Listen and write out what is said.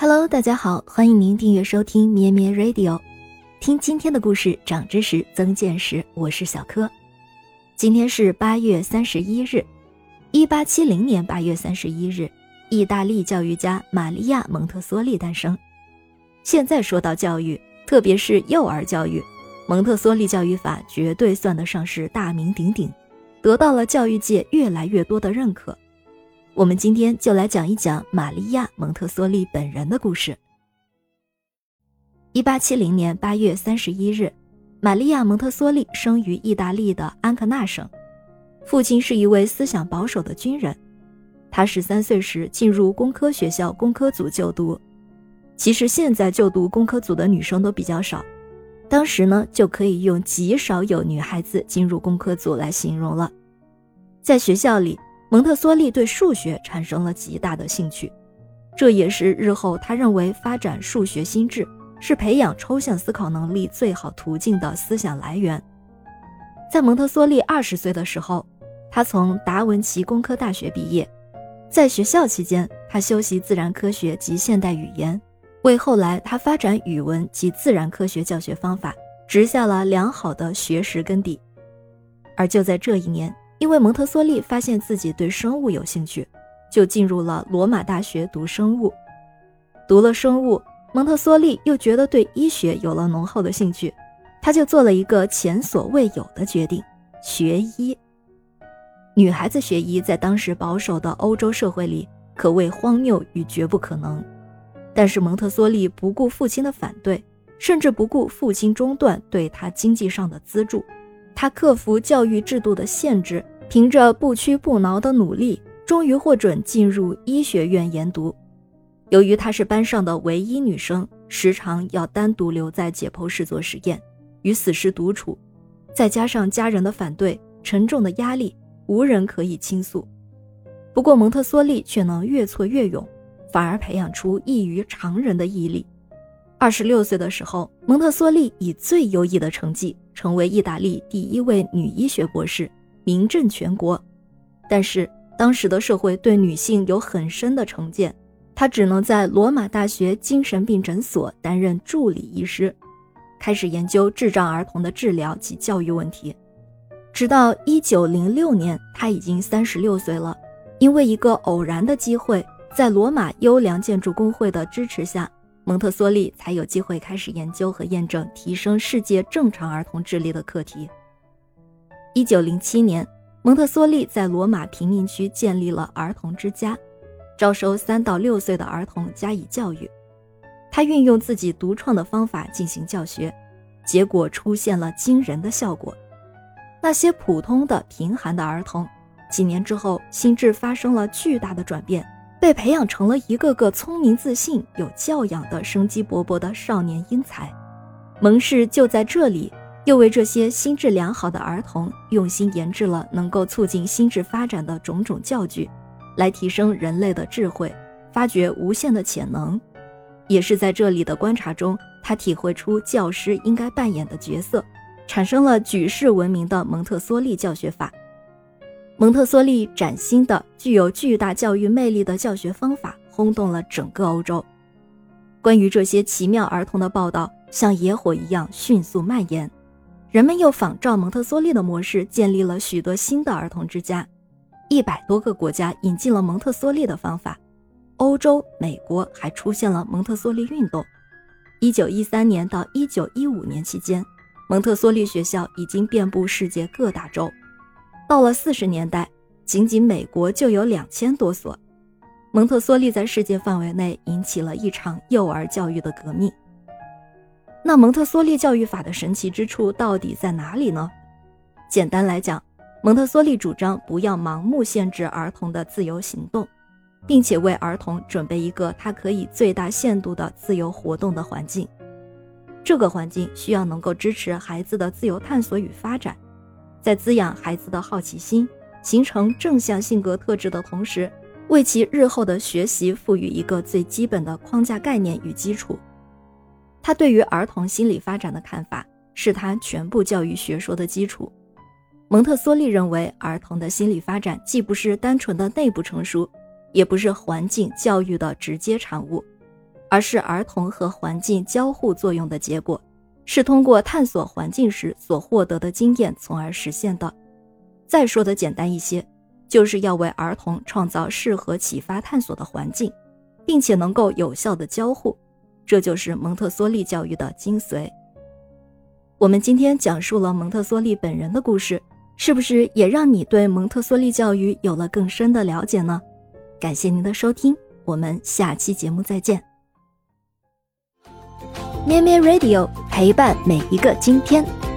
Hello，大家好，欢迎您订阅收听咩咩 Radio，听今天的故事，长知识，增见识。我是小柯。今天是八月三十一日，一八七零年八月三十一日，意大利教育家玛利亚·蒙特梭利诞生。现在说到教育，特别是幼儿教育，蒙特梭利教育法绝对算得上是大名鼎鼎，得到了教育界越来越多的认可。我们今天就来讲一讲玛利亚·蒙特梭利本人的故事。一八七零年八月三十一日，玛利亚·蒙特梭利生于意大利的安克纳省，父亲是一位思想保守的军人。他十三岁时进入工科学校工科组就读。其实现在就读工科组的女生都比较少，当时呢就可以用极少有女孩子进入工科组来形容了。在学校里。蒙特梭利对数学产生了极大的兴趣，这也是日后他认为发展数学心智是培养抽象思考能力最好途径的思想来源。在蒙特梭利二十岁的时候，他从达文奇工科大学毕业，在学校期间，他修习自然科学及现代语言，为后来他发展语文及自然科学教学方法植下了良好的学识根底。而就在这一年。因为蒙特梭利发现自己对生物有兴趣，就进入了罗马大学读生物。读了生物，蒙特梭利又觉得对医学有了浓厚的兴趣，他就做了一个前所未有的决定：学医。女孩子学医在当时保守的欧洲社会里可谓荒谬与绝不可能。但是蒙特梭利不顾父亲的反对，甚至不顾父亲中断对他经济上的资助。他克服教育制度的限制，凭着不屈不挠的努力，终于获准进入医学院研读。由于她是班上的唯一女生，时常要单独留在解剖室做实验，与死尸独处，再加上家人的反对，沉重的压力，无人可以倾诉。不过蒙特梭利却能越挫越勇，反而培养出异于常人的毅力。二十六岁的时候，蒙特梭利以最优异的成绩成为意大利第一位女医学博士，名震全国。但是当时的社会对女性有很深的成见，她只能在罗马大学精神病诊所担任助理医师，开始研究智障儿童的治疗及教育问题。直到一九零六年，她已经三十六岁了。因为一个偶然的机会，在罗马优良建筑工会的支持下。蒙特梭利才有机会开始研究和验证提升世界正常儿童智力的课题。一九零七年，蒙特梭利在罗马贫民区建立了儿童之家，招收三到六岁的儿童加以教育。他运用自己独创的方法进行教学，结果出现了惊人的效果。那些普通的贫寒的儿童，几年之后心智发生了巨大的转变。被培养成了一个个聪明、自信、有教养的生机勃勃的少年英才。蒙氏就在这里，又为这些心智良好的儿童用心研制了能够促进心智发展的种种教具，来提升人类的智慧，发掘无限的潜能。也是在这里的观察中，他体会出教师应该扮演的角色，产生了举世闻名的蒙特梭利教学法。蒙特梭利崭新的、具有巨大教育魅力的教学方法轰动了整个欧洲。关于这些奇妙儿童的报道像野火一样迅速蔓延，人们又仿照蒙特梭利的模式建立了许多新的儿童之家。一百多个国家引进了蒙特梭利的方法，欧洲、美国还出现了蒙特梭利运动。一九一三年到一九一五年期间，蒙特梭利学校已经遍布世界各大洲。到了四十年代，仅仅美国就有两千多所。蒙特梭利在世界范围内引起了一场幼儿教育的革命。那蒙特梭利教育法的神奇之处到底在哪里呢？简单来讲，蒙特梭利主张不要盲目限制儿童的自由行动，并且为儿童准备一个他可以最大限度的自由活动的环境。这个环境需要能够支持孩子的自由探索与发展。在滋养孩子的好奇心、形成正向性格特质的同时，为其日后的学习赋予一个最基本的框架概念与基础。他对于儿童心理发展的看法是他全部教育学说的基础。蒙特梭利认为，儿童的心理发展既不是单纯的内部成熟，也不是环境教育的直接产物，而是儿童和环境交互作用的结果，是通过探索环境时所获得的经验从而实现的。再说的简单一些，就是要为儿童创造适合启发探索的环境，并且能够有效的交互，这就是蒙特梭利教育的精髓。我们今天讲述了蒙特梭利本人的故事，是不是也让你对蒙特梭利教育有了更深的了解呢？感谢您的收听，我们下期节目再见。咩咩 Radio 陪伴每一个今天。